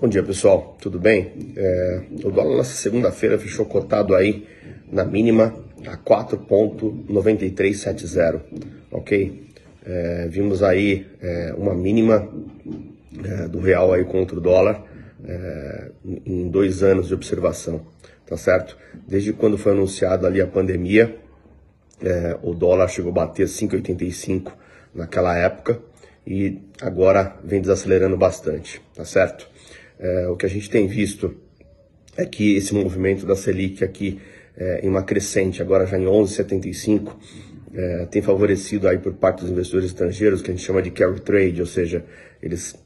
Bom dia pessoal, tudo bem? É, o dólar nessa segunda-feira fechou cotado aí na mínima a 4,9370, ok? É, vimos aí é, uma mínima é, do real aí contra o dólar é, em dois anos de observação, tá certo? Desde quando foi anunciado ali a pandemia, é, o dólar chegou a bater 5,85 naquela época e agora vem desacelerando bastante, tá certo? É, o que a gente tem visto é que esse movimento da Selic aqui é, em uma crescente, agora já em 11,75, é, tem favorecido aí por parte dos investidores estrangeiros, que a gente chama de carry trade, ou seja, eles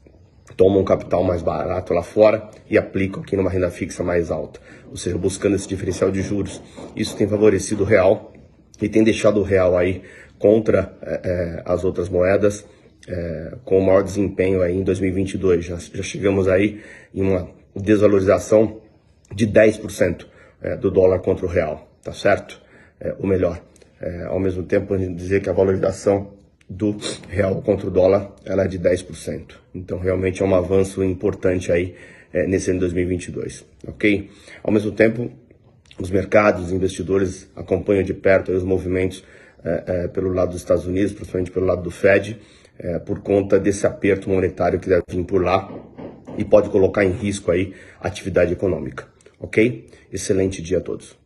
tomam capital mais barato lá fora e aplicam aqui numa renda fixa mais alta, ou seja, buscando esse diferencial de juros. Isso tem favorecido o real e tem deixado o real aí contra é, é as outras moedas é, com o maior desempenho aí em 2022. Já, já chegamos aí em uma desvalorização de 10% é, do dólar contra o real, tá certo? É, o melhor, é, ao mesmo tempo dizer que a valorização do real contra o dólar ela é de 10%. Então realmente é um avanço importante aí é, nesse ano de 2022, ok? Ao mesmo tempo, os mercados, os investidores acompanham de perto os movimentos é, é, pelo lado dos Estados Unidos, principalmente pelo lado do Fed, é, por conta desse aperto monetário que deve vir por lá e pode colocar em risco aí a atividade econômica. Ok? Excelente dia a todos.